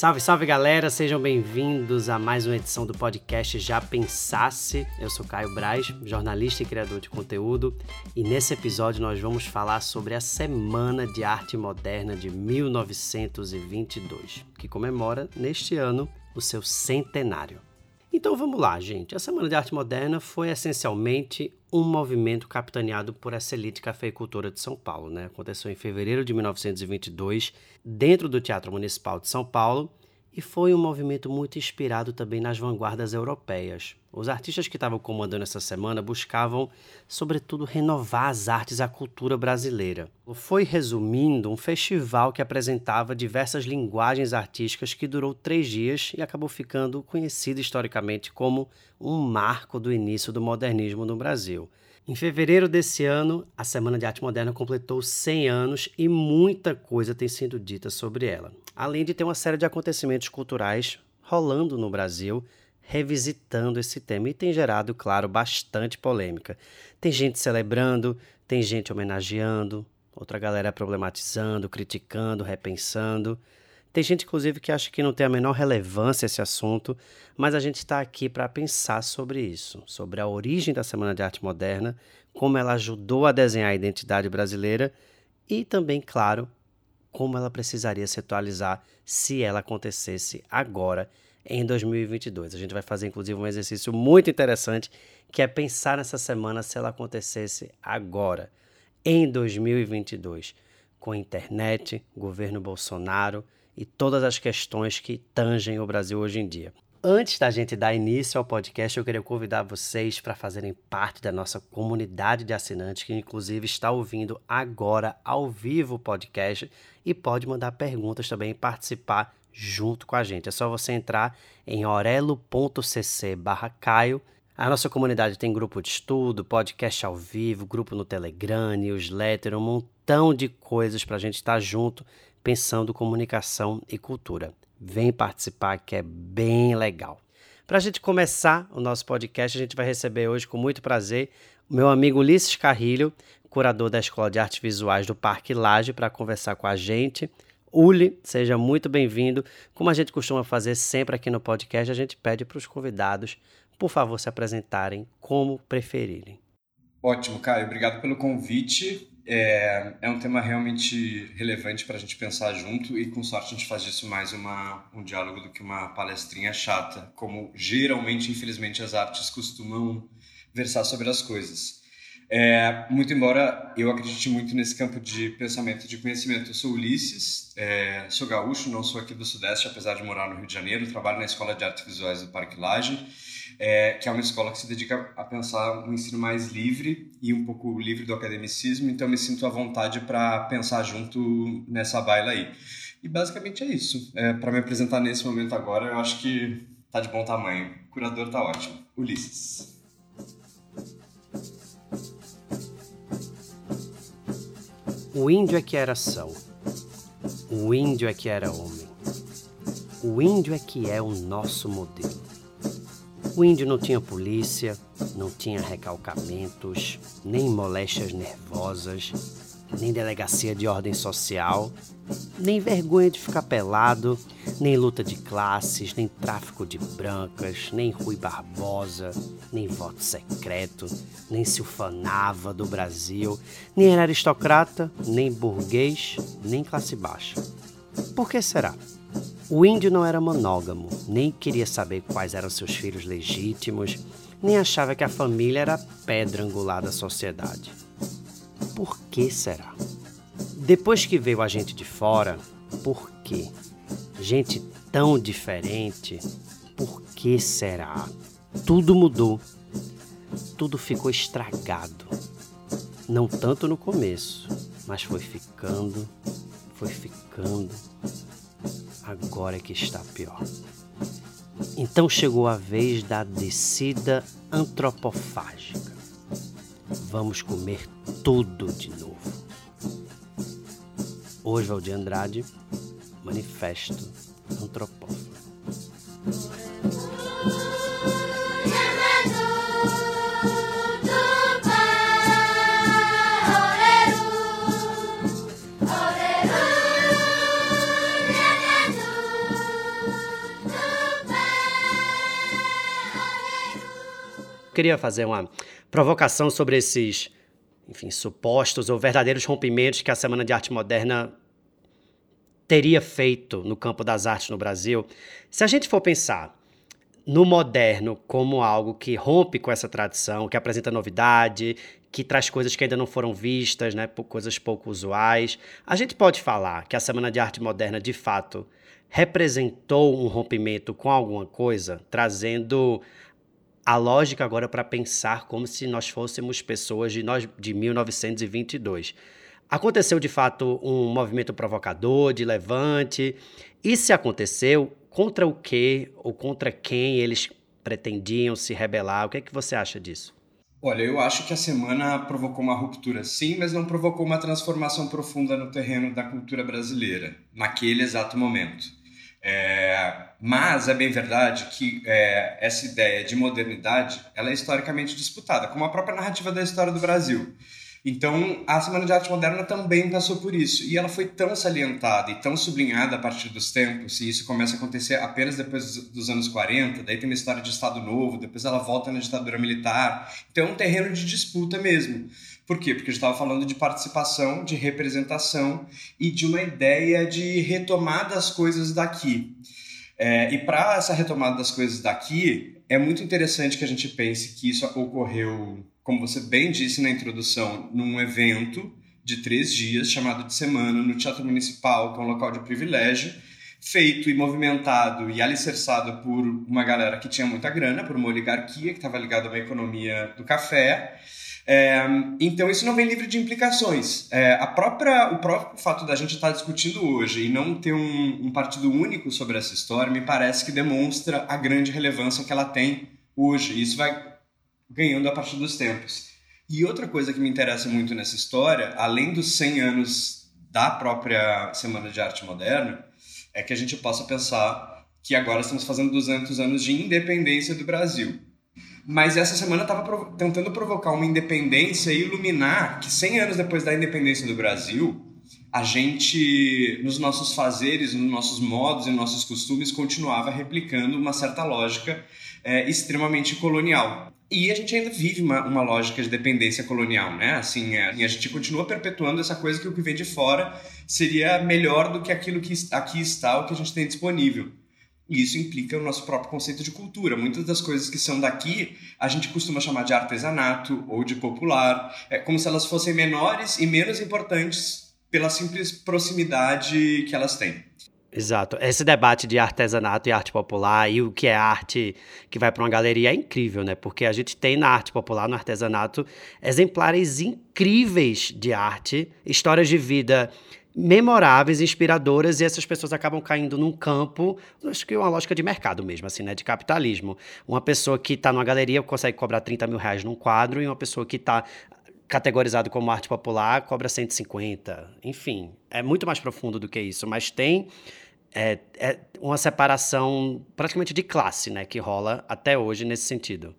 Salve, salve galera, sejam bem-vindos a mais uma edição do podcast Já Pensasse. Eu sou Caio Braz, jornalista e criador de conteúdo, e nesse episódio nós vamos falar sobre a Semana de Arte Moderna de 1922, que comemora neste ano o seu centenário. Então vamos lá, gente. A Semana de Arte Moderna foi essencialmente um movimento capitaneado por essa elite cafeicultora de São Paulo. Né? Aconteceu em fevereiro de 1922, dentro do Teatro Municipal de São Paulo, e foi um movimento muito inspirado também nas vanguardas europeias. Os artistas que estavam comandando essa semana buscavam, sobretudo, renovar as artes e a cultura brasileira. Foi, resumindo, um festival que apresentava diversas linguagens artísticas que durou três dias e acabou ficando conhecido historicamente como um marco do início do modernismo no Brasil. Em fevereiro desse ano, a Semana de Arte Moderna completou 100 anos e muita coisa tem sido dita sobre ela. Além de ter uma série de acontecimentos culturais rolando no Brasil, revisitando esse tema e tem gerado, claro, bastante polêmica. Tem gente celebrando, tem gente homenageando, outra galera problematizando, criticando, repensando. Tem gente, inclusive, que acha que não tem a menor relevância esse assunto, mas a gente está aqui para pensar sobre isso, sobre a origem da Semana de Arte Moderna, como ela ajudou a desenhar a identidade brasileira e também, claro, como ela precisaria se atualizar se ela acontecesse agora, em 2022. A gente vai fazer, inclusive, um exercício muito interessante, que é pensar nessa semana se ela acontecesse agora, em 2022, com internet, governo Bolsonaro e todas as questões que tangem o Brasil hoje em dia. Antes da gente dar início ao podcast, eu queria convidar vocês para fazerem parte da nossa comunidade de assinantes, que inclusive está ouvindo agora ao vivo o podcast e pode mandar perguntas também e participar junto com a gente. É só você entrar em orelo.cc caio. A nossa comunidade tem grupo de estudo, podcast ao vivo, grupo no Telegram, newsletter, um montão de coisas para a gente estar junto pensando comunicação e cultura. Vem participar que é bem legal. Para a gente começar o nosso podcast, a gente vai receber hoje com muito prazer o meu amigo Ulisses Carrilho, curador da Escola de Artes Visuais do Parque Laje, para conversar com a gente. Uli, seja muito bem-vindo. Como a gente costuma fazer sempre aqui no podcast, a gente pede para os convidados, por favor, se apresentarem como preferirem. Ótimo, Caio. Obrigado pelo convite. É, é um tema realmente relevante para a gente pensar junto e, com sorte, a gente faz disso mais uma, um diálogo do que uma palestrinha chata, como geralmente, infelizmente, as artes costumam versar sobre as coisas. É, muito embora eu acredite muito nesse campo de pensamento de conhecimento. Eu sou Ulisses, é, sou gaúcho, não sou aqui do Sudeste, apesar de morar no Rio de Janeiro, trabalho na Escola de Artes Visuais do Parque Lage é, que é uma escola que se dedica a pensar um ensino mais livre e um pouco livre do academicismo, então me sinto à vontade para pensar junto nessa baila aí. E basicamente é isso. É, para me apresentar nesse momento agora, eu acho que tá de bom tamanho. O curador tá ótimo. Ulisses. O índio é que era são. O índio é que era homem. O índio é que é o nosso modelo. O índio não tinha polícia, não tinha recalcamentos, nem moléstias nervosas, nem delegacia de ordem social, nem vergonha de ficar pelado, nem luta de classes, nem tráfico de brancas, nem Rui Barbosa, nem voto secreto, nem se ufanava do Brasil, nem era aristocrata, nem burguês, nem classe baixa. Por que será? O índio não era monógamo, nem queria saber quais eram seus filhos legítimos, nem achava que a família era a pedra angular da sociedade. Por que será? Depois que veio a gente de fora, por quê? Gente tão diferente, por que será? Tudo mudou. Tudo ficou estragado. Não tanto no começo, mas foi ficando, foi ficando agora é que está pior. Então chegou a vez da descida antropofágica. Vamos comer tudo de novo. Oswald Andrade, Manifesto Antropófago. Queria fazer uma provocação sobre esses enfim, supostos ou verdadeiros rompimentos que a Semana de Arte Moderna teria feito no campo das artes no Brasil. Se a gente for pensar no moderno como algo que rompe com essa tradição, que apresenta novidade, que traz coisas que ainda não foram vistas, né, coisas pouco usuais. A gente pode falar que a Semana de Arte Moderna, de fato, representou um rompimento com alguma coisa, trazendo a lógica agora para pensar como se nós fôssemos pessoas de, nós, de 1922. Aconteceu de fato um movimento provocador, de levante, e se aconteceu, contra o que ou contra quem eles pretendiam se rebelar? O que é que você acha disso? Olha, eu acho que a semana provocou uma ruptura, sim, mas não provocou uma transformação profunda no terreno da cultura brasileira, naquele exato momento. É, mas é bem verdade que é, essa ideia de modernidade ela é historicamente disputada, como a própria narrativa da história do Brasil. Então, a Semana de Arte Moderna também passou por isso. E ela foi tão salientada e tão sublinhada a partir dos tempos, e isso começa a acontecer apenas depois dos anos 40, daí tem uma história de Estado Novo, depois ela volta na ditadura militar. Então, é um terreno de disputa mesmo. Por quê? Porque a gente estava falando de participação, de representação e de uma ideia de retomar das coisas daqui. É, e para essa retomada das coisas daqui, é muito interessante que a gente pense que isso ocorreu como você bem disse na introdução, num evento de três dias chamado de Semana no Teatro Municipal, que é um local de privilégio, feito e movimentado e alicerçado por uma galera que tinha muita grana, por uma oligarquia que estava ligada uma economia do café. É, então isso não vem livre de implicações. É, a própria, o próprio fato da gente estar discutindo hoje e não ter um, um partido único sobre essa história me parece que demonstra a grande relevância que ela tem hoje. Isso vai ganhando a partir dos tempos. E outra coisa que me interessa muito nessa história, além dos 100 anos da própria Semana de Arte Moderna, é que a gente possa pensar que agora estamos fazendo 200 anos de independência do Brasil. Mas essa semana estava prov tentando provocar uma independência e iluminar que 100 anos depois da independência do Brasil, a gente, nos nossos fazeres, nos nossos modos e nossos costumes, continuava replicando uma certa lógica é, extremamente colonial. E a gente ainda vive uma, uma lógica de dependência colonial, né? Assim, é, a gente continua perpetuando essa coisa que o que vem de fora seria melhor do que aquilo que aqui está, o que a gente tem disponível. E isso implica o nosso próprio conceito de cultura. Muitas das coisas que são daqui, a gente costuma chamar de artesanato ou de popular, é como se elas fossem menores e menos importantes pela simples proximidade que elas têm. Exato. Esse debate de artesanato e arte popular e o que é arte que vai para uma galeria é incrível, né? Porque a gente tem na arte popular, no artesanato, exemplares incríveis de arte, histórias de vida memoráveis, inspiradoras, e essas pessoas acabam caindo num campo, acho que é uma lógica de mercado mesmo, assim, né? De capitalismo. Uma pessoa que está numa galeria consegue cobrar 30 mil reais num quadro, e uma pessoa que está categorizado como arte popular cobra 150. Enfim, é muito mais profundo do que isso, mas tem é, é uma separação praticamente de classe, né, que rola até hoje nesse sentido.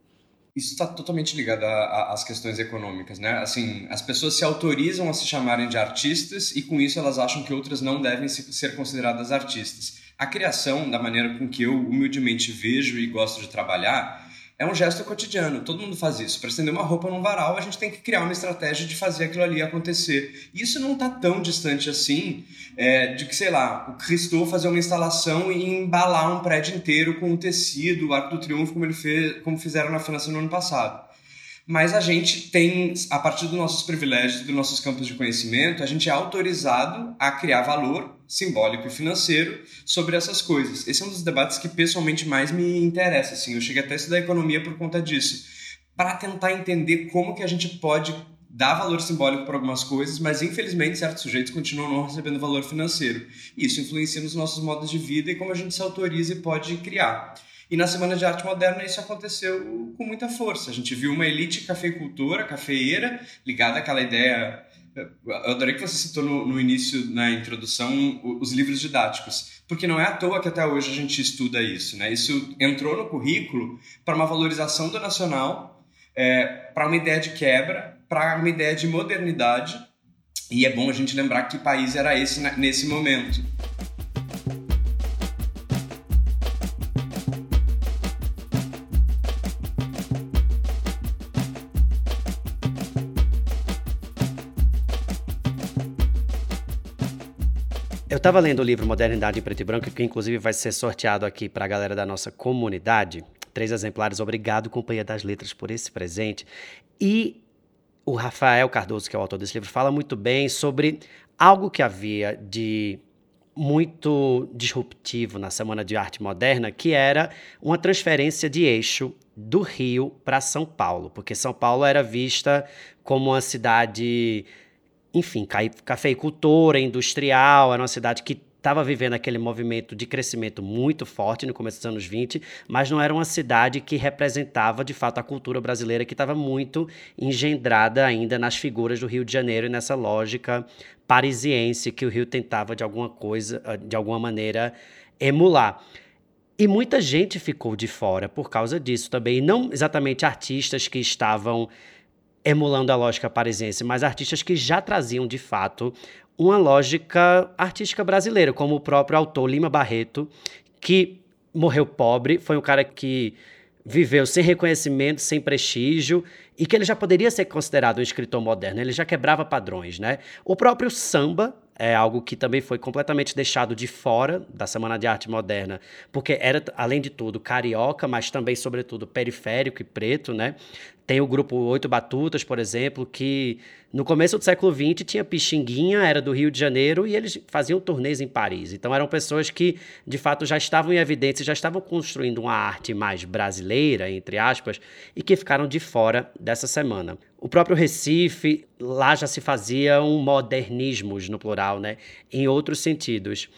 Isso está totalmente ligado às questões econômicas, né? Assim, as pessoas se autorizam a se chamarem de artistas e com isso elas acham que outras não devem ser consideradas artistas. A criação, da maneira com que eu humildemente vejo e gosto de trabalhar, é um gesto cotidiano, todo mundo faz isso. Para estender uma roupa num varal, a gente tem que criar uma estratégia de fazer aquilo ali acontecer. Isso não está tão distante assim é, de que, sei lá, o Cristo fazer uma instalação e embalar um prédio inteiro com o tecido, o Arco do Triunfo, como, ele fez, como fizeram na França no ano passado mas a gente tem, a partir dos nossos privilégios, dos nossos campos de conhecimento, a gente é autorizado a criar valor simbólico e financeiro sobre essas coisas. Esse é um dos debates que pessoalmente mais me interessa. Assim. Eu cheguei até a estudar economia por conta disso, para tentar entender como que a gente pode dar valor simbólico para algumas coisas, mas infelizmente certos sujeitos continuam não recebendo valor financeiro. Isso influencia nos nossos modos de vida e como a gente se autoriza e pode criar. E na Semana de Arte Moderna isso aconteceu com muita força. A gente viu uma elite cafeicultora, cafeeira, ligada àquela ideia. Eu adorei que você citou no, no início, na introdução, os livros didáticos, porque não é à toa que até hoje a gente estuda isso. Né? Isso entrou no currículo para uma valorização do nacional, é, para uma ideia de quebra, para uma ideia de modernidade. E é bom a gente lembrar que país era esse nesse momento. Estava lendo o livro Modernidade em Preto e Branco, que inclusive vai ser sorteado aqui para a galera da nossa comunidade. Três exemplares. Obrigado, Companhia das Letras, por esse presente. E o Rafael Cardoso, que é o autor desse livro, fala muito bem sobre algo que havia de muito disruptivo na Semana de Arte Moderna, que era uma transferência de eixo do Rio para São Paulo, porque São Paulo era vista como uma cidade, enfim, cafeicultora, industrial, era uma cidade que estava vivendo aquele movimento de crescimento muito forte no começo dos anos 20, mas não era uma cidade que representava de fato a cultura brasileira que estava muito engendrada ainda nas figuras do Rio de Janeiro e nessa lógica parisiense que o Rio tentava de alguma coisa, de alguma maneira emular. E muita gente ficou de fora por causa disso também, não exatamente artistas que estavam emulando a lógica parisiense, mas artistas que já traziam de fato uma lógica artística brasileira, como o próprio autor Lima Barreto, que morreu pobre, foi um cara que viveu sem reconhecimento, sem prestígio, e que ele já poderia ser considerado um escritor moderno, ele já quebrava padrões, né? O próprio samba é algo que também foi completamente deixado de fora da Semana de Arte Moderna, porque era, além de tudo, carioca, mas também, sobretudo, periférico e preto, né? Tem o grupo Oito Batutas, por exemplo, que no começo do século XX tinha Pixinguinha, era do Rio de Janeiro, e eles faziam turnês em Paris. Então eram pessoas que, de fato, já estavam em evidência, já estavam construindo uma arte mais brasileira, entre aspas, e que ficaram de fora dessa semana. O próprio Recife, lá já se faziam modernismos, no plural, né? em outros sentidos.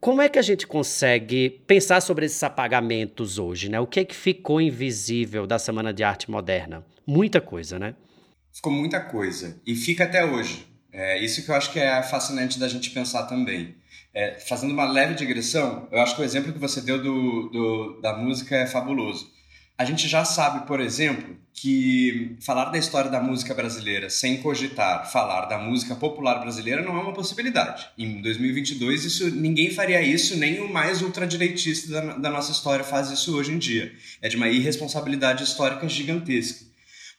Como é que a gente consegue pensar sobre esses apagamentos hoje, né? O que é que ficou invisível da Semana de Arte Moderna? Muita coisa, né? Ficou muita coisa. E fica até hoje. É isso que eu acho que é fascinante da gente pensar também. É, fazendo uma leve digressão, eu acho que o exemplo que você deu do, do, da música é fabuloso. A gente já sabe, por exemplo, que falar da história da música brasileira sem cogitar falar da música popular brasileira não é uma possibilidade. Em 2022, isso, ninguém faria isso, nem o mais ultradireitista da, da nossa história faz isso hoje em dia. É de uma irresponsabilidade histórica gigantesca.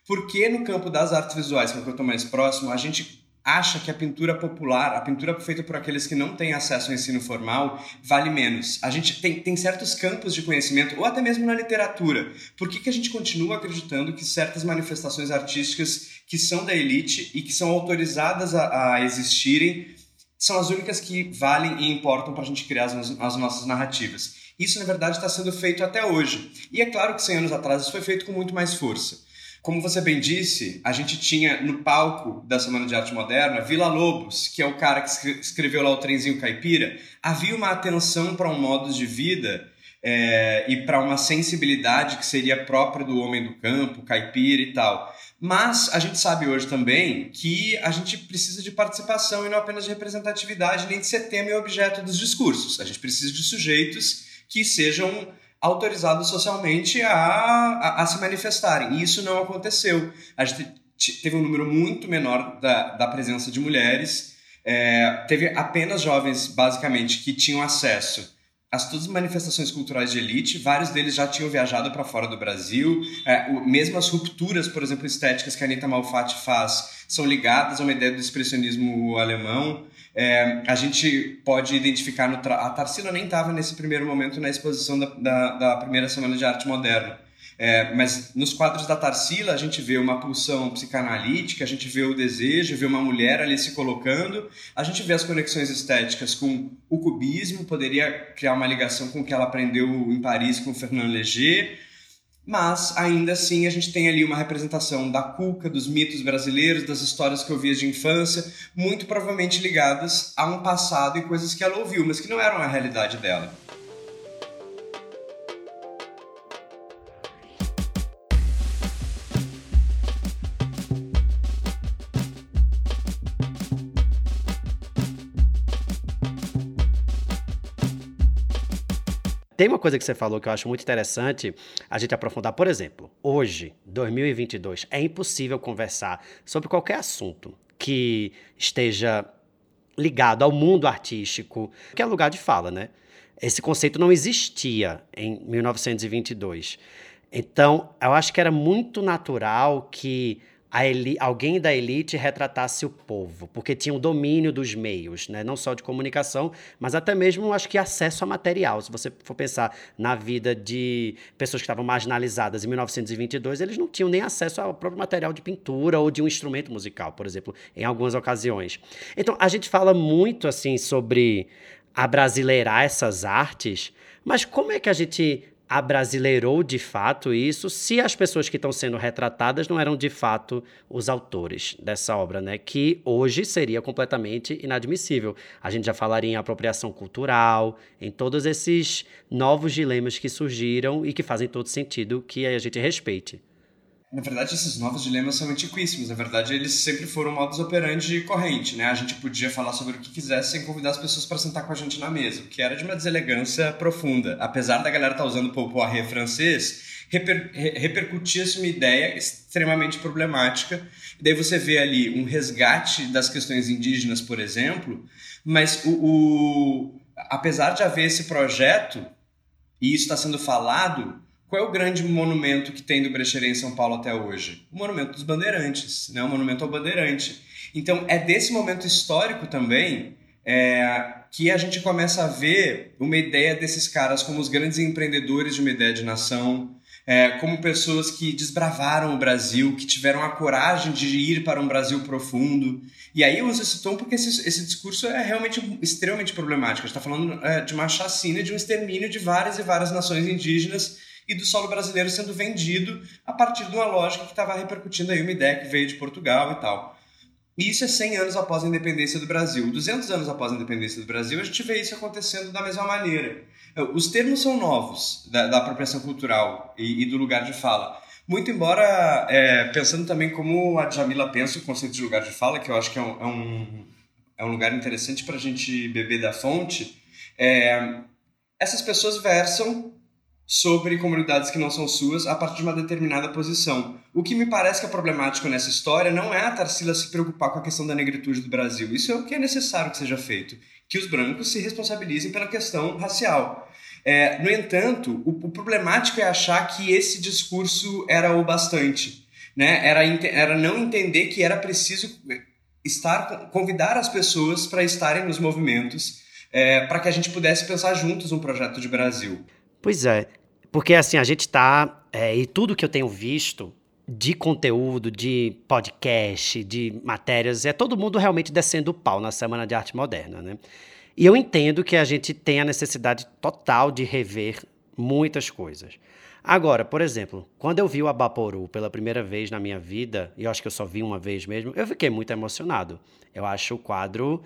Porque no campo das artes visuais, que é o que eu estou mais próximo, a gente acha que a pintura popular, a pintura feita por aqueles que não têm acesso ao ensino formal, vale menos. A gente tem, tem certos campos de conhecimento, ou até mesmo na literatura. Por que, que a gente continua acreditando que certas manifestações artísticas que são da elite e que são autorizadas a, a existirem são as únicas que valem e importam para a gente criar as, as nossas narrativas? Isso, na verdade, está sendo feito até hoje. E é claro que 100 anos atrás isso foi feito com muito mais força. Como você bem disse, a gente tinha no palco da Semana de Arte Moderna Vila Lobos, que é o cara que escreveu lá o Trenzinho Caipira. Havia uma atenção para um modo de vida é, e para uma sensibilidade que seria própria do homem do campo, caipira e tal. Mas a gente sabe hoje também que a gente precisa de participação e não apenas de representatividade, nem de ser tema e objeto dos discursos. A gente precisa de sujeitos que sejam autorizados socialmente a, a, a, se manifestarem. E isso não aconteceu. A gente teve um número muito menor da, da presença de mulheres, é, teve apenas jovens, basicamente, que tinham acesso as todas as manifestações culturais de elite, vários deles já tinham viajado para fora do Brasil, é, o, mesmo as rupturas, por exemplo, estéticas que a Anita Malfatti faz, são ligadas a uma ideia do expressionismo alemão. É, a gente pode identificar no a Tarsila nem estava nesse primeiro momento na exposição da, da, da primeira semana de arte moderna. É, mas nos quadros da Tarsila a gente vê uma pulsão psicanalítica, a gente vê o desejo, vê uma mulher ali se colocando, a gente vê as conexões estéticas com o cubismo, poderia criar uma ligação com o que ela aprendeu em Paris com Fernand Léger, mas ainda assim a gente tem ali uma representação da cuca, dos mitos brasileiros, das histórias que eu via de infância, muito provavelmente ligadas a um passado e coisas que ela ouviu, mas que não eram a realidade dela. Tem uma coisa que você falou que eu acho muito interessante a gente aprofundar. Por exemplo, hoje, 2022, é impossível conversar sobre qualquer assunto que esteja ligado ao mundo artístico, que é lugar de fala, né? Esse conceito não existia em 1922. Então, eu acho que era muito natural que alguém da elite retratasse o povo, porque tinha o domínio dos meios, né? não só de comunicação, mas até mesmo, acho que, acesso a material. Se você for pensar na vida de pessoas que estavam marginalizadas em 1922, eles não tinham nem acesso ao próprio material de pintura ou de um instrumento musical, por exemplo, em algumas ocasiões. Então, a gente fala muito assim sobre abrasileirar essas artes, mas como é que a gente abrasileirou de fato isso, se as pessoas que estão sendo retratadas não eram de fato os autores dessa obra, né? Que hoje seria completamente inadmissível. A gente já falaria em apropriação cultural, em todos esses novos dilemas que surgiram e que fazem todo sentido que a gente respeite. Na verdade, esses novos dilemas são antiquíssimos. Na verdade, eles sempre foram modus operandi corrente, né? A gente podia falar sobre o que quisesse sem convidar as pessoas para sentar com a gente na mesa, o que era de uma deselegância profunda. Apesar da galera estar tá usando o poiré francês, reper, repercutia-se uma ideia extremamente problemática. E daí você vê ali um resgate das questões indígenas, por exemplo, mas o, o apesar de haver esse projeto, e isso está sendo falado, qual é o grande monumento que tem do Brecheret em São Paulo até hoje? O Monumento dos Bandeirantes, né? o Monumento ao Bandeirante. Então, é desse momento histórico também é, que a gente começa a ver uma ideia desses caras como os grandes empreendedores de uma ideia de nação, é, como pessoas que desbravaram o Brasil, que tiveram a coragem de ir para um Brasil profundo. E aí eu uso esse tom porque esse, esse discurso é realmente extremamente problemático. A gente está falando é, de uma chacina, de um extermínio de várias e várias nações indígenas e do solo brasileiro sendo vendido a partir de uma lógica que estava repercutindo aí uma ideia que veio de Portugal e tal. E isso é 100 anos após a independência do Brasil. 200 anos após a independência do Brasil, a gente vê isso acontecendo da mesma maneira. Os termos são novos da, da apropriação cultural e, e, do lugar de fala. Muito embora, é, pensando também como a Jamila pensa o conceito de lugar de fala, que eu acho que é um, é um, é um lugar interessante para a gente beber da fonte, é, essas pessoas versam sobre comunidades que não são suas a partir de uma determinada posição. O que me parece que é problemático nessa história não é a Tarsila se preocupar com a questão da negritude do Brasil. Isso é o que é necessário que seja feito. Que os brancos se responsabilizem pela questão racial. É, no entanto, o, o, problemático é achar que esse discurso era o bastante. Né? Era, era não entender que era preciso estar convidar as pessoas para estarem nos movimentos é, para que a gente pudesse pensar juntos um projeto de Brasil. Pois é, porque assim, a gente tá. É, e tudo que eu tenho visto de conteúdo, de podcast, de matérias, é todo mundo realmente descendo o pau na Semana de Arte Moderna, né? E eu entendo que a gente tem a necessidade total de rever muitas coisas. Agora, por exemplo, quando eu vi o Abaporu pela primeira vez na minha vida, e eu acho que eu só vi uma vez mesmo, eu fiquei muito emocionado. Eu acho o quadro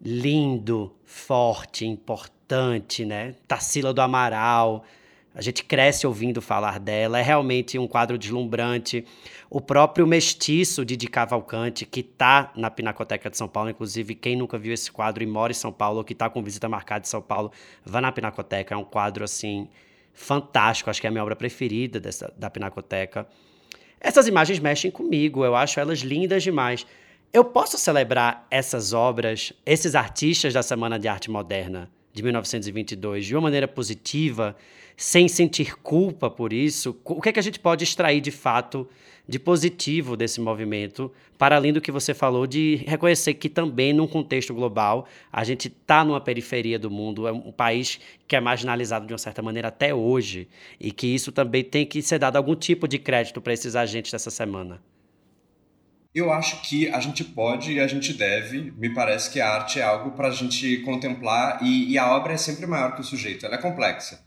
lindo, forte, importante, né? Tarsila do Amaral, a gente cresce ouvindo falar dela, é realmente um quadro deslumbrante. O próprio Mestiço de, de Cavalcante, que está na Pinacoteca de São Paulo, inclusive, quem nunca viu esse quadro e mora em São Paulo, ou que está com visita marcada em São Paulo, vá na Pinacoteca. É um quadro, assim, fantástico. Acho que é a minha obra preferida dessa, da Pinacoteca. Essas imagens mexem comigo, eu acho elas lindas demais. Eu posso celebrar essas obras, esses artistas da Semana de Arte Moderna de 1922 de uma maneira positiva, sem sentir culpa por isso, o que é que a gente pode extrair de fato de positivo desse movimento, para além do que você falou de reconhecer que também num contexto global a gente está numa periferia do mundo, é um país que é marginalizado de uma certa maneira até hoje e que isso também tem que ser dado algum tipo de crédito para esses agentes dessa semana. Eu acho que a gente pode e a gente deve. Me parece que a arte é algo para a gente contemplar e, e, a obra é sempre maior que o sujeito. Ela é complexa.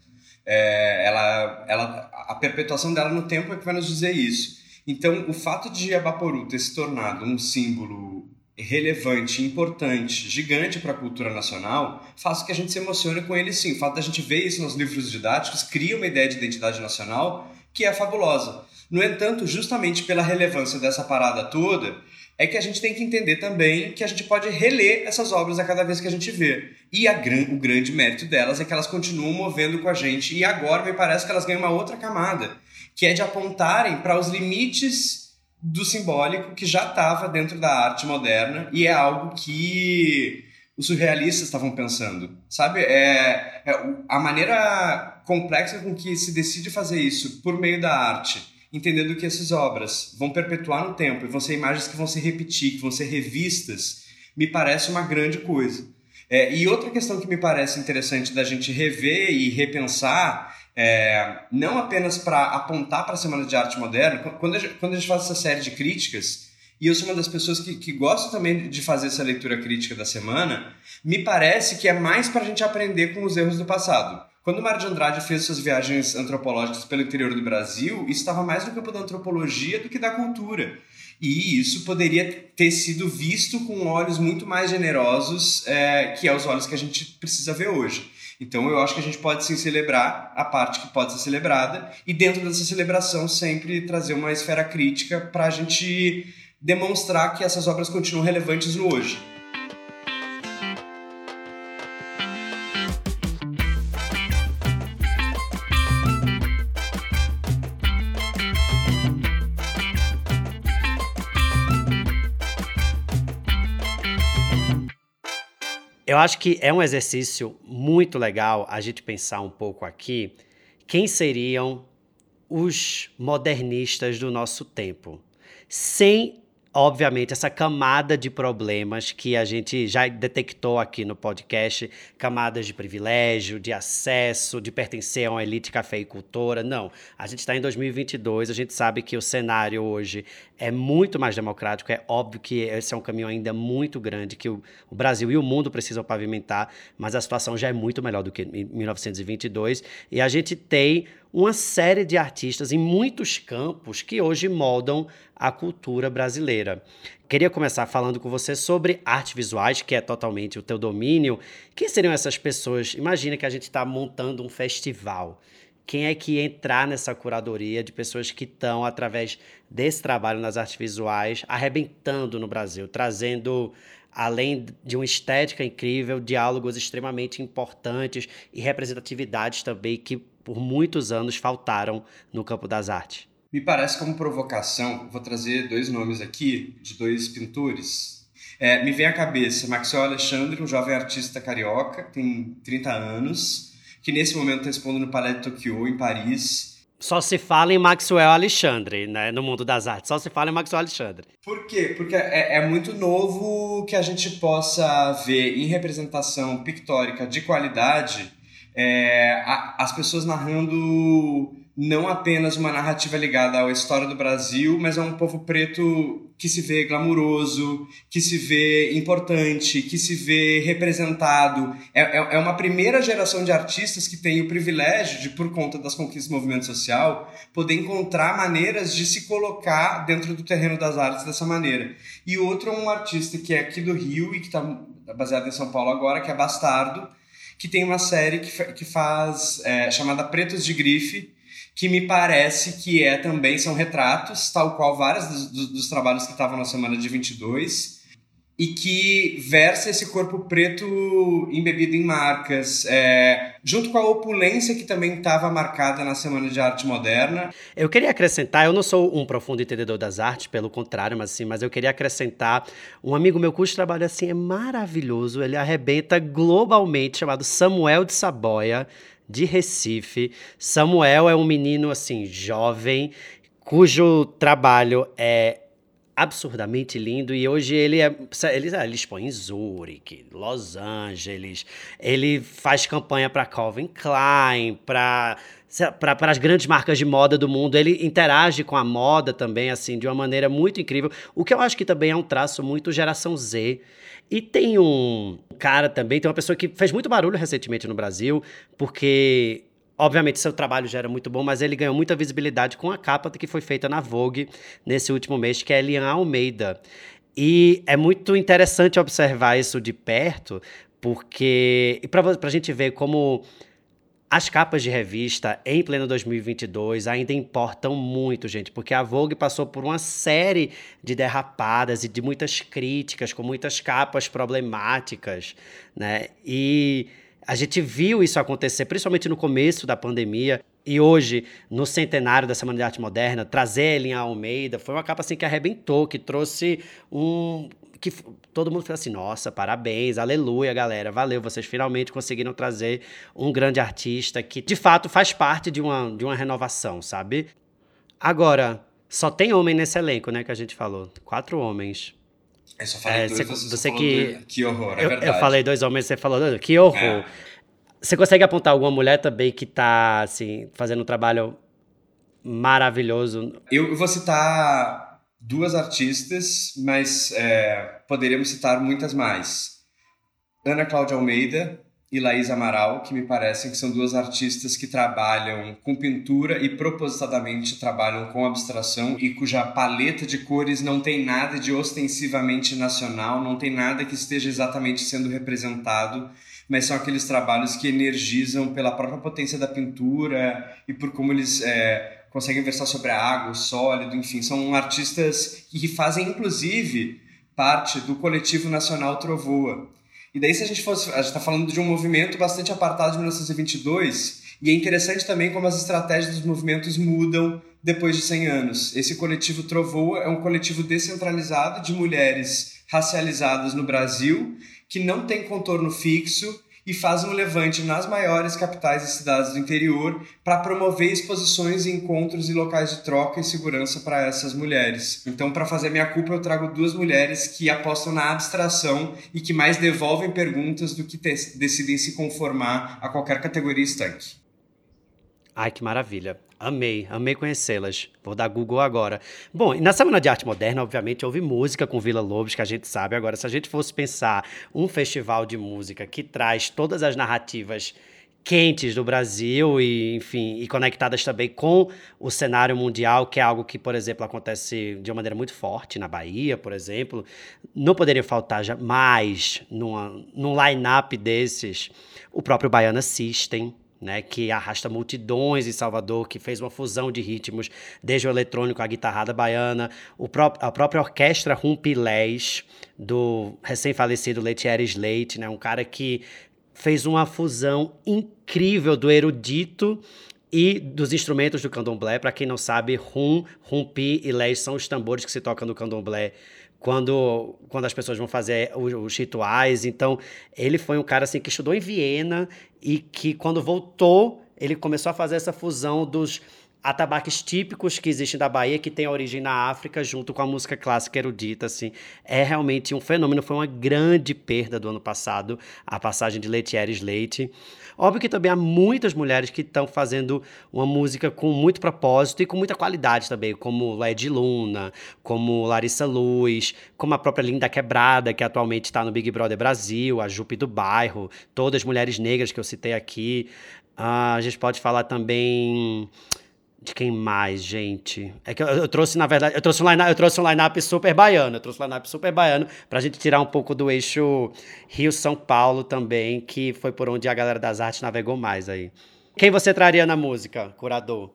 É, ela, ela, a perpetuação dela no tempo é que vai nos dizer isso. Então, o fato de Abaporu ter se tornado um símbolo relevante, importante, gigante para a cultura nacional, faz com que a gente se emocione com ele sim. O fato da gente ver isso nos livros didáticos cria uma ideia de identidade nacional que é fabulosa. No entanto, justamente pela relevância dessa parada toda, é que a gente tem que entender também que a gente pode reler essas obras a cada vez que a gente vê. E a, o grande mérito delas é que elas continuam movendo com a gente. E agora me parece que elas ganham uma outra camada, que é de apontarem para os limites do simbólico que já estava dentro da arte moderna e é algo que os surrealistas estavam pensando. Sabe? É, é a maneira complexa com que se decide fazer isso por meio da arte entendendo que essas obras vão perpetuar no tempo e vão ser imagens que vão se repetir, que vão ser revistas, me parece uma grande coisa. É, e outra questão que me parece interessante da gente rever e repensar, é, não apenas para apontar para a Semana de Arte Moderna, quando a, gente, quando a gente faz essa série de críticas, e eu sou uma das pessoas que, que gosto também de fazer essa leitura crítica da semana, me parece que é mais para a gente aprender com os erros do passado. Quando Mário de Andrade fez suas viagens antropológicas pelo interior do Brasil, estava mais no campo da antropologia do que da cultura. E isso poderia ter sido visto com olhos muito mais generosos, é, que é os olhos que a gente precisa ver hoje. Então eu acho que a gente pode sim celebrar a parte que pode ser celebrada e dentro dessa celebração sempre trazer uma esfera crítica para a gente demonstrar que essas obras continuam relevantes no hoje. Eu acho que é um exercício muito legal a gente pensar um pouco aqui quem seriam os modernistas do nosso tempo, sem obviamente, essa camada de problemas que a gente já detectou aqui no podcast, camadas de privilégio, de acesso, de pertencer a uma elite cafeicultora. Não, a gente está em 2022, a gente sabe que o cenário hoje é muito mais democrático, é óbvio que esse é um caminho ainda muito grande que o, o Brasil e o mundo precisam pavimentar, mas a situação já é muito melhor do que em 1922 e a gente tem uma série de artistas em muitos campos que hoje moldam a cultura brasileira. Queria começar falando com você sobre artes visuais, que é totalmente o teu domínio. Quem seriam essas pessoas? Imagina que a gente está montando um festival. Quem é que entrar nessa curadoria de pessoas que estão, através desse trabalho nas artes visuais, arrebentando no Brasil, trazendo além de uma estética incrível, diálogos extremamente importantes e representatividades também que por muitos anos faltaram no campo das artes. Me parece como provocação, vou trazer dois nomes aqui de dois pintores. É, me vem à cabeça Maxwell Alexandre, um jovem artista carioca, tem 30 anos, que nesse momento está expondo no Palais de Tokyo, em Paris, só se fala em Maxwell Alexandre, né? No mundo das artes. Só se fala em Maxwell Alexandre. Por quê? Porque é, é, muito novo que a gente possa ver em representação pictórica de qualidade é, a, as pessoas narrando não apenas uma narrativa ligada à história do Brasil, mas a um povo preto que se vê glamuroso, que se vê importante, que se vê representado. É, é, é uma primeira geração de artistas que tem o privilégio de, por conta das conquistas do movimento social, poder encontrar maneiras de se colocar dentro do terreno das artes dessa maneira. E outro é um artista que é aqui do Rio e que está baseado em São Paulo agora, que é Bastardo, que tem uma série que, que faz é, chamada Pretos de Grife, que me parece que é também são retratos, tal qual vários dos, dos trabalhos que estavam na semana de 22, e que versa esse corpo preto embebido em marcas, é, junto com a opulência que também estava marcada na Semana de Arte Moderna. Eu queria acrescentar, eu não sou um profundo entendedor das artes, pelo contrário, mas assim, mas eu queria acrescentar um amigo meu cujo trabalho assim é maravilhoso, ele arrebenta globalmente, chamado Samuel de Saboia, de Recife. Samuel é um menino assim jovem cujo trabalho é absurdamente lindo e hoje ele é ele, ele expõe em Zurich, Los Angeles, ele faz campanha para Calvin Klein, para para as grandes marcas de moda do mundo, ele interage com a moda também assim de uma maneira muito incrível, o que eu acho que também é um traço muito geração Z. E tem um cara também, tem uma pessoa que fez muito barulho recentemente no Brasil, porque Obviamente, seu trabalho já era muito bom, mas ele ganhou muita visibilidade com a capa que foi feita na Vogue nesse último mês, que é Elian Almeida. E é muito interessante observar isso de perto, porque. E para a gente ver como as capas de revista em pleno 2022 ainda importam muito, gente, porque a Vogue passou por uma série de derrapadas e de muitas críticas, com muitas capas problemáticas, né? E a gente viu isso acontecer, principalmente no começo da pandemia. E hoje, no centenário da Semana de Arte Moderna, trazer ele em Almeida foi uma capa assim que arrebentou, que trouxe um. que todo mundo fez assim: nossa, parabéns, aleluia, galera, valeu, vocês finalmente conseguiram trazer um grande artista que de fato faz parte de uma, de uma renovação, sabe? Agora, só tem homem nesse elenco, né, que a gente falou. Quatro homens. Eu só falei é, dois, você, você que... Do... Que horror, é eu, verdade. Eu falei dois homens, você falou, que horror. É. Você consegue apontar alguma mulher também que tá, assim, fazendo um trabalho maravilhoso? Eu vou citar duas artistas, mas é, poderíamos citar muitas mais. Ana Cláudia Almeida, e Laís Amaral, que me parecem que são duas artistas que trabalham com pintura e propositadamente trabalham com abstração e cuja paleta de cores não tem nada de ostensivamente nacional, não tem nada que esteja exatamente sendo representado, mas são aqueles trabalhos que energizam pela própria potência da pintura e por como eles é, conseguem versar sobre a água, o sólido, enfim, são artistas que fazem inclusive parte do coletivo nacional Trovoa e daí, se a gente fosse. A gente está falando de um movimento bastante apartado de 1922, e é interessante também como as estratégias dos movimentos mudam depois de 100 anos. Esse coletivo Trovoa é um coletivo descentralizado de mulheres racializadas no Brasil, que não tem contorno fixo e faz um levante nas maiores capitais e cidades do interior para promover exposições, encontros e locais de troca e segurança para essas mulheres. Então, para fazer minha culpa, eu trago duas mulheres que apostam na abstração e que mais devolvem perguntas do que decidem se conformar a qualquer categoria estanque. Ai, que maravilha. Amei, amei conhecê-las. Vou dar Google agora. Bom, na Semana de Arte Moderna, obviamente, houve música com Vila Lobos, que a gente sabe. Agora, se a gente fosse pensar um festival de música que traz todas as narrativas quentes do Brasil e, enfim, e conectadas também com o cenário mundial, que é algo que, por exemplo, acontece de uma maneira muito forte na Bahia, por exemplo, não poderia faltar jamais numa, num line-up desses o próprio Baiana System, né, que arrasta multidões em Salvador, que fez uma fusão de ritmos, desde o eletrônico à guitarrada baiana, pró a própria orquestra Rumpilés, do recém-falecido Letieri Slate, né, um cara que fez uma fusão incrível do erudito e dos instrumentos do candomblé. Para quem não sabe, rum, rumpi e lés são os tambores que se tocam no candomblé quando, quando as pessoas vão fazer os, rituais. Então, ele foi um cara assim que estudou em Viena e que quando voltou, ele começou a fazer essa fusão dos atabaques típicos que existem da Bahia, que tem origem na África, junto com a música clássica erudita, assim. É realmente um fenômeno, foi uma grande perda do ano passado, a passagem de Letieres Leite. Óbvio que também há muitas mulheres que estão fazendo uma música com muito propósito e com muita qualidade também, como Led Luna, como Larissa Luz, como a própria Linda Quebrada, que atualmente está no Big Brother Brasil, a Jupe do Bairro, todas as mulheres negras que eu citei aqui. Uh, a gente pode falar também de quem mais, gente? É que eu, eu trouxe, na verdade, eu trouxe um line-up, um line super baiano, eu trouxe um line-up super baiano pra gente tirar um pouco do eixo Rio-São Paulo também, que foi por onde a galera das artes navegou mais aí. Quem você traria na música, curador?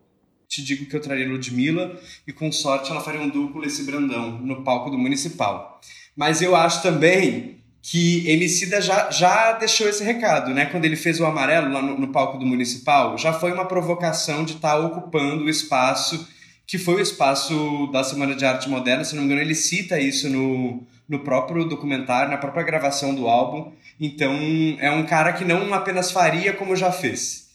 Te digo que eu traria Ludmilla e com sorte ela faria um com Leci Brandão no palco do Municipal. Mas eu acho também que Emicida já, já deixou esse recado, né? Quando ele fez o amarelo lá no, no palco do Municipal, já foi uma provocação de estar tá ocupando o espaço que foi o espaço da Semana de Arte Moderna, se não me engano, ele cita isso no, no próprio documentário, na própria gravação do álbum. Então, é um cara que não apenas faria, como já fez.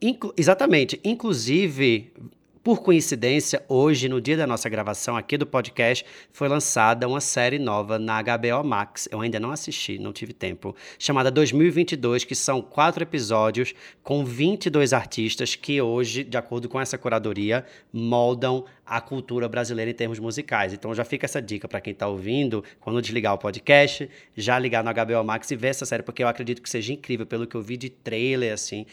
Inclu exatamente. Inclusive, por coincidência, hoje, no dia da nossa gravação aqui do podcast, foi lançada uma série nova na HBO Max. Eu ainda não assisti, não tive tempo. Chamada 2022, que são quatro episódios com 22 artistas que hoje, de acordo com essa curadoria, moldam a cultura brasileira em termos musicais. Então já fica essa dica para quem está ouvindo, quando desligar o podcast, já ligar no HBO Max e ver essa série, porque eu acredito que seja incrível, pelo que eu vi de trailer, assim.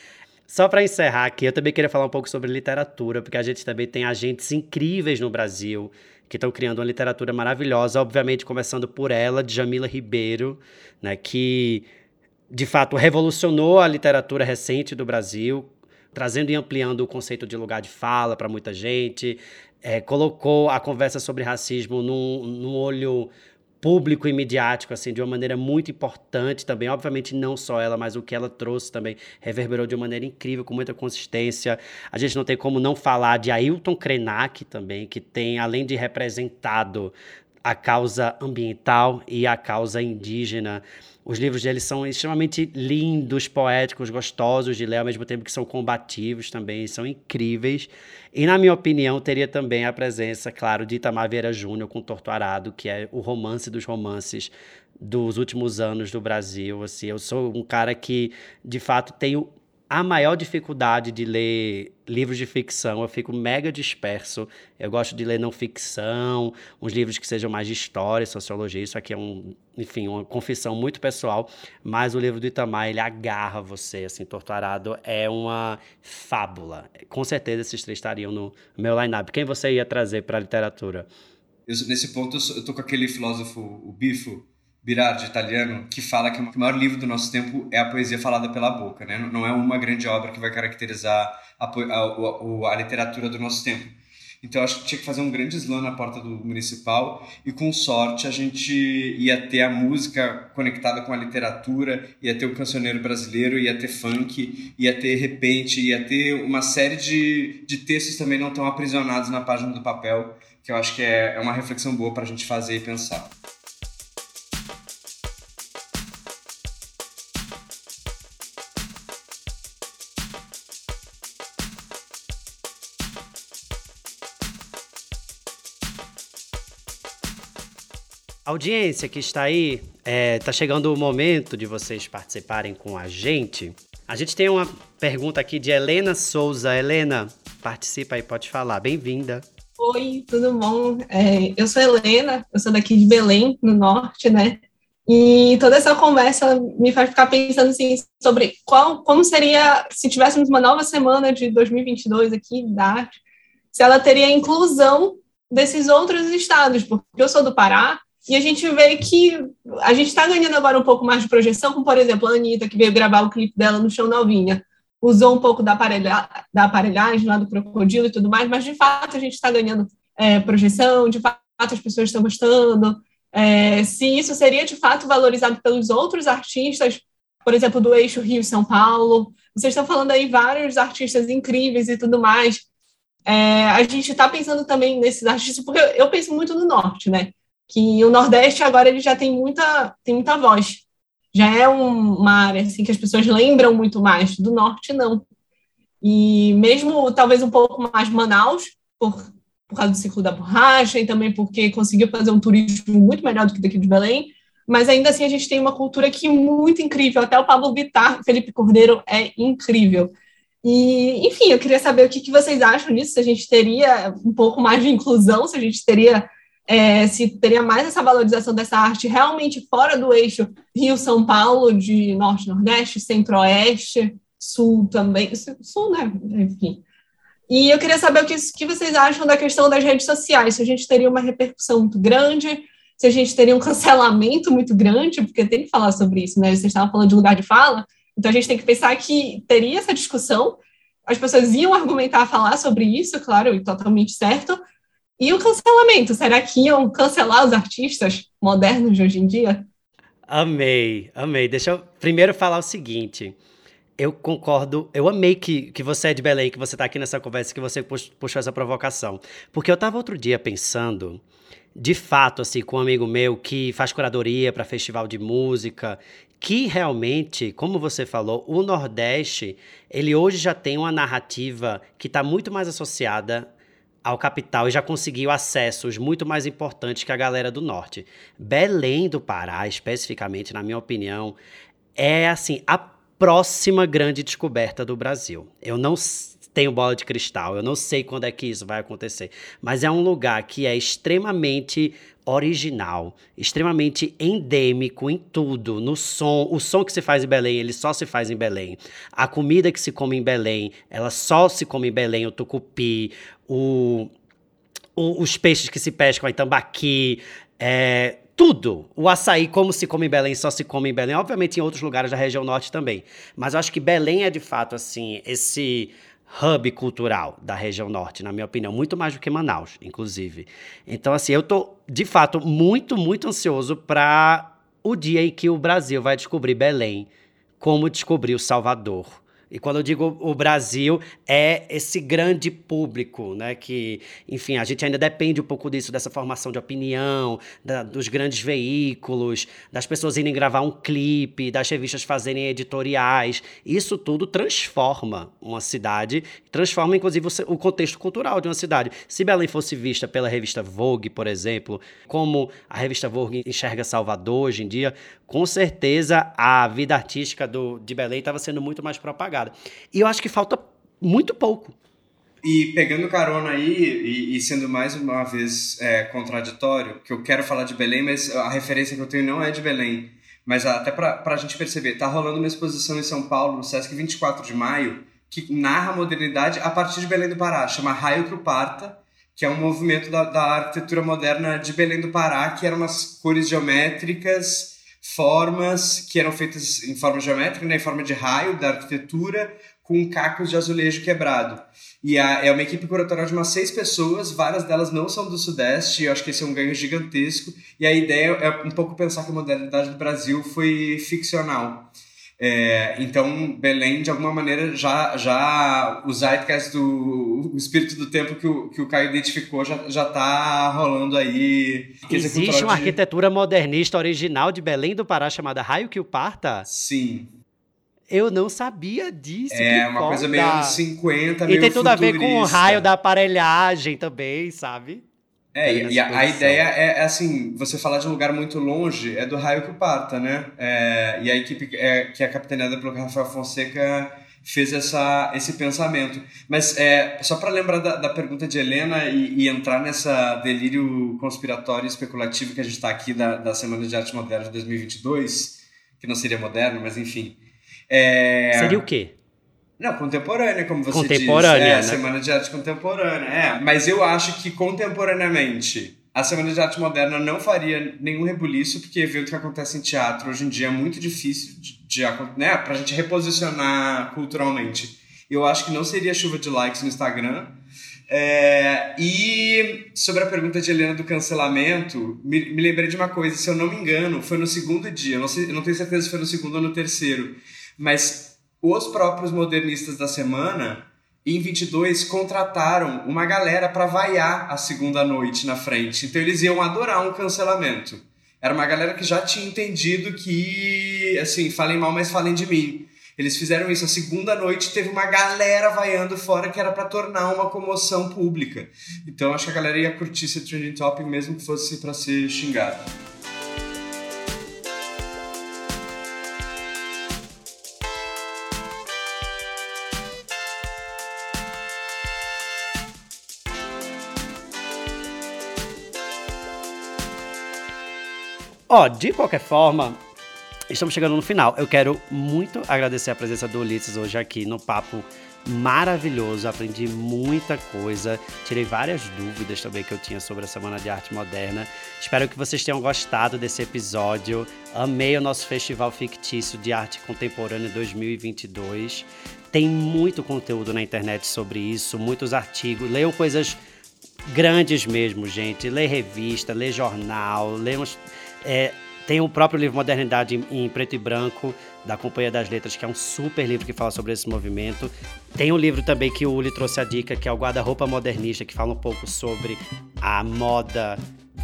Só para encerrar aqui, eu também queria falar um pouco sobre literatura, porque a gente também tem agentes incríveis no Brasil que estão criando uma literatura maravilhosa, obviamente começando por ela, Jamila Ribeiro, né, que de fato revolucionou a literatura recente do Brasil, trazendo e ampliando o conceito de lugar de fala para muita gente, é, colocou a conversa sobre racismo num, num olho público e midiático, assim, de uma maneira muito importante também. Obviamente, não só ela, mas o que ela trouxe também reverberou de uma maneira incrível, com muita consistência. A gente não tem como não falar de Ailton Krenak também, que tem, além de representado a causa ambiental e a causa indígena. Os livros dele são extremamente lindos, poéticos, gostosos de ler, ao mesmo tempo que são combativos também, são incríveis. E, na minha opinião, teria também a presença, claro, de Itamar Vieira Júnior com Torto Arado, que é o romance dos romances dos últimos anos do Brasil. Assim, eu sou um cara que, de fato, tenho a maior dificuldade de ler livros de ficção, eu fico mega disperso. Eu gosto de ler não ficção, uns livros que sejam mais de história, sociologia. Isso aqui é um, enfim, uma confissão muito pessoal, mas o livro do Itamar, ele agarra você, assim, Torturado é uma fábula. Com certeza esses três estariam no meu line-up. Quem você ia trazer para a literatura? Eu, nesse ponto, eu tô com aquele filósofo, o Bifo, Birardi, italiano, que fala que o maior livro do nosso tempo é a poesia falada pela boca, né? Não é uma grande obra que vai caracterizar a, a, a, a literatura do nosso tempo. Então acho que tinha que fazer um grande slam na porta do municipal e com sorte a gente ia ter a música conectada com a literatura, ia ter o cancioneiro brasileiro, ia ter funk, ia ter repente, ia ter uma série de, de textos também não tão aprisionados na página do papel, que eu acho que é, é uma reflexão boa para a gente fazer e pensar. Audiência que está aí, está é, chegando o momento de vocês participarem com a gente. A gente tem uma pergunta aqui de Helena Souza. Helena, participa aí, pode falar. Bem-vinda. Oi, tudo bom? É, eu sou Helena, eu sou daqui de Belém, no norte, né? E toda essa conversa me faz ficar pensando assim, sobre qual, como seria se tivéssemos uma nova semana de 2022 aqui da arte, se ela teria inclusão desses outros estados, porque eu sou do Pará e a gente vê que a gente está ganhando agora um pouco mais de projeção, como, por exemplo, a Anitta, que veio gravar o clipe dela no Chão Novinha. Usou um pouco da, aparelha, da aparelhagem lá do crocodilo e tudo mais, mas de fato a gente está ganhando é, projeção, de fato as pessoas estão gostando. É, se isso seria de fato valorizado pelos outros artistas, por exemplo, do eixo Rio-São Paulo. Vocês estão falando aí vários artistas incríveis e tudo mais. É, a gente está pensando também nesses artistas, porque eu penso muito no norte, né? Que o Nordeste agora ele já tem muita, tem muita voz. Já é um, uma área assim, que as pessoas lembram muito mais. Do Norte, não. E mesmo talvez um pouco mais Manaus, por, por causa do ciclo da borracha, e também porque conseguiu fazer um turismo muito melhor do que daqui de Belém, mas ainda assim a gente tem uma cultura que é muito incrível. Até o Pablo Vittar, Felipe Cordeiro, é incrível. E, enfim, eu queria saber o que, que vocês acham disso, se a gente teria um pouco mais de inclusão, se a gente teria é, se teria mais essa valorização dessa arte realmente fora do eixo Rio-São Paulo, de Norte-Nordeste, Centro-Oeste, Sul também, Sul, né? Enfim. E eu queria saber o que, que vocês acham da questão das redes sociais, se a gente teria uma repercussão muito grande, se a gente teria um cancelamento muito grande, porque tem que falar sobre isso, né? Vocês estavam falando de lugar de fala, então a gente tem que pensar que teria essa discussão, as pessoas iam argumentar, falar sobre isso, claro, e totalmente certo, e o cancelamento? Será que iam cancelar os artistas modernos de hoje em dia? Amei, amei. Deixa eu primeiro falar o seguinte. Eu concordo, eu amei que, que você é de Belém, que você está aqui nessa conversa, que você puxou essa provocação. Porque eu estava outro dia pensando, de fato, assim, com um amigo meu que faz curadoria para festival de música, que realmente, como você falou, o Nordeste, ele hoje já tem uma narrativa que está muito mais associada ao capital e já conseguiu acessos muito mais importantes que a galera do norte. Belém do Pará, especificamente, na minha opinião, é assim a próxima grande descoberta do Brasil. Eu não tenho bola de cristal, eu não sei quando é que isso vai acontecer, mas é um lugar que é extremamente original, extremamente endêmico em tudo, no som, o som que se faz em Belém, ele só se faz em Belém. A comida que se come em Belém, ela só se come em Belém, o tucupi, o, o os peixes que se pescam em Tambaqui, é, tudo. O açaí, como se come em Belém, só se come em Belém. Obviamente, em outros lugares da região norte também. Mas eu acho que Belém é, de fato, assim, esse hub cultural da região norte, na minha opinião, muito mais do que Manaus, inclusive. Então, assim, eu tô de fato muito, muito ansioso para o dia em que o Brasil vai descobrir Belém, como descobriu Salvador. E quando eu digo o Brasil, é esse grande público, né? Que, enfim, a gente ainda depende um pouco disso, dessa formação de opinião, da, dos grandes veículos, das pessoas irem gravar um clipe, das revistas fazerem editoriais. Isso tudo transforma uma cidade, transforma, inclusive, o contexto cultural de uma cidade. Se Belém fosse vista pela revista Vogue, por exemplo, como a revista Vogue enxerga Salvador hoje em dia, com certeza a vida artística do, de Belém estava sendo muito mais propagada. E eu acho que falta muito pouco. E pegando carona aí, e, e sendo mais uma vez é, contraditório, que eu quero falar de Belém, mas a referência que eu tenho não é de Belém. Mas até para a gente perceber, tá rolando uma exposição em São Paulo, no Sesc 24 de maio, que narra a modernidade a partir de Belém do Pará, chama Raio que Parta, que é um movimento da, da arquitetura moderna de Belém do Pará, que eram umas cores geométricas formas que eram feitas em forma geométrica, né, em forma de raio da arquitetura, com cacos de azulejo quebrado. E a, é uma equipe curatorial de umas seis pessoas, várias delas não são do Sudeste, e eu acho que esse é um ganho gigantesco. E a ideia é um pouco pensar que a modernidade do Brasil foi ficcional. É, então, Belém, de alguma maneira, já, já o zeitgeist do o espírito do tempo que o, que o Caio identificou já, já tá rolando aí. Existe uma de... arquitetura modernista original de Belém do Pará chamada Raio que o Parta? Sim. Eu não sabia disso. É, uma foda. coisa meio anos 50, meio E tem tudo a ver com o raio da aparelhagem também, sabe? É, e, e a, a, ideia é, é, assim, você falar de um lugar muito longe é do raio que parta, né? É, e a equipe é, que é capitaneada pelo Rafael Fonseca fez essa, esse pensamento. Mas é, só para lembrar da, da, pergunta de Helena e, e, entrar nessa delírio conspiratório e especulativo que a gente está aqui da, da Semana de Arte Moderna de 2022, que não seria moderno, mas enfim. É... Seria o quê? Não, contemporânea, como você contemporânea, disse. É, né? Semana de Arte Contemporânea. É, mas eu acho que contemporaneamente a Semana de Arte Moderna não faria nenhum rebuliço, porque evento que acontece em teatro hoje em dia é muito difícil de, de né, pra gente reposicionar culturalmente. Eu acho que não seria chuva de likes no Instagram. É, e sobre a pergunta de Helena do cancelamento, me, me, lembrei de uma coisa, se eu não me engano, foi no segundo dia, não, sei, não tenho certeza se foi no segundo ou no terceiro, mas os próprios modernistas da semana, em 22, contrataram uma galera para vaiar a segunda noite na frente. Então eles iam adorar um cancelamento. Era uma galera que já tinha entendido que, assim, falem mal, mas falem de mim. Eles fizeram isso. A segunda noite teve uma galera vaiando fora que era para tornar uma comoção pública. Então acho que a galera ia curtir esse trending topic mesmo que fosse para ser xingado. Ó, de qualquer forma, estamos chegando no final. Eu quero muito agradecer a presença do Ulisses hoje aqui no papo maravilhoso, aprendi muita coisa, tirei várias dúvidas também que eu tinha sobre a Semana de Arte Moderna. Espero que vocês tenham gostado desse episódio. Amei o nosso festival fictício de arte contemporânea 2022. Tem muito conteúdo na internet sobre isso, muitos artigos. Leiam coisas grandes mesmo, gente. Lê revista, lê jornal, lê uns é, tem o próprio livro Modernidade em, em, Preto e Branco, da Companhia das Letras, que é um super livro que fala sobre esse movimento. Tem um livro também que o Uli trouxe a dica, que é o Guarda-Roupa Modernista, que fala um pouco sobre a moda,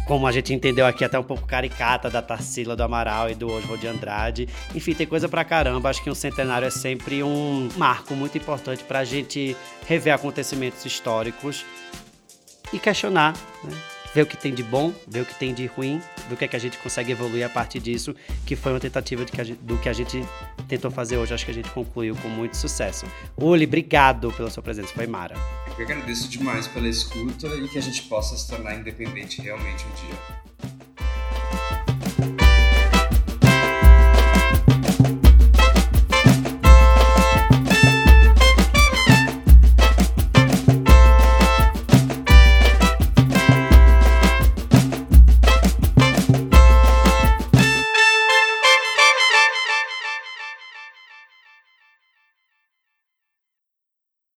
como a gente entendeu aqui, até um pouco caricata da Tarsila do Amaral e do Oswald de Andrade. Enfim, tem coisa pra caramba. Acho que um centenário é sempre um marco muito importante pra gente rever acontecimentos históricos e questionar, né? Ver o que tem de bom, ver o que tem de ruim, ver o que é que a gente consegue evoluir a partir disso, que foi uma tentativa que gente, do que a gente tentou fazer hoje. Acho que a gente concluiu com muito sucesso. Uli, obrigado pela sua presença, foi mara. Eu agradeço demais pela escuta e que a gente possa se tornar independente realmente um dia.